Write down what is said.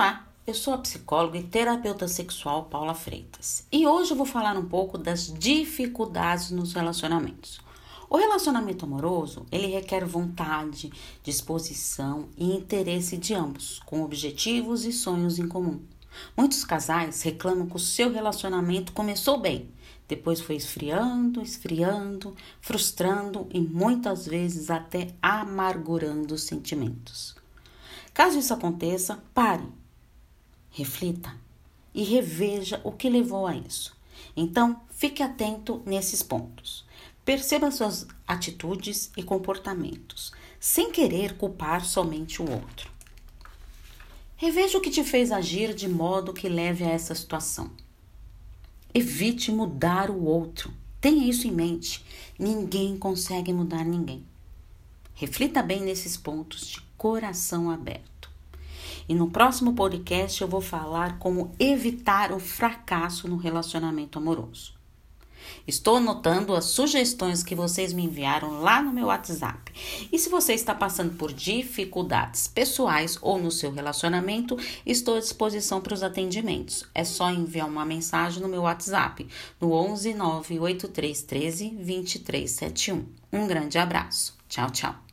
Olá, eu sou a psicóloga e terapeuta sexual Paula Freitas e hoje eu vou falar um pouco das dificuldades nos relacionamentos. O relacionamento amoroso, ele requer vontade, disposição e interesse de ambos, com objetivos e sonhos em comum. Muitos casais reclamam que o seu relacionamento começou bem, depois foi esfriando, esfriando, frustrando e muitas vezes até amargurando os sentimentos. Caso isso aconteça, pare, reflita e reveja o que levou a isso. Então, fique atento nesses pontos. Perceba suas atitudes e comportamentos, sem querer culpar somente o outro. Reveja o que te fez agir de modo que leve a essa situação. Evite mudar o outro. Tenha isso em mente. Ninguém consegue mudar ninguém. Reflita bem nesses pontos de coração aberto. E no próximo podcast eu vou falar como evitar o fracasso no relacionamento amoroso. Estou anotando as sugestões que vocês me enviaram lá no meu WhatsApp. E se você está passando por dificuldades pessoais ou no seu relacionamento, estou à disposição para os atendimentos. É só enviar uma mensagem no meu WhatsApp no 11 98313 2371. Um grande abraço. Tchau, tchau.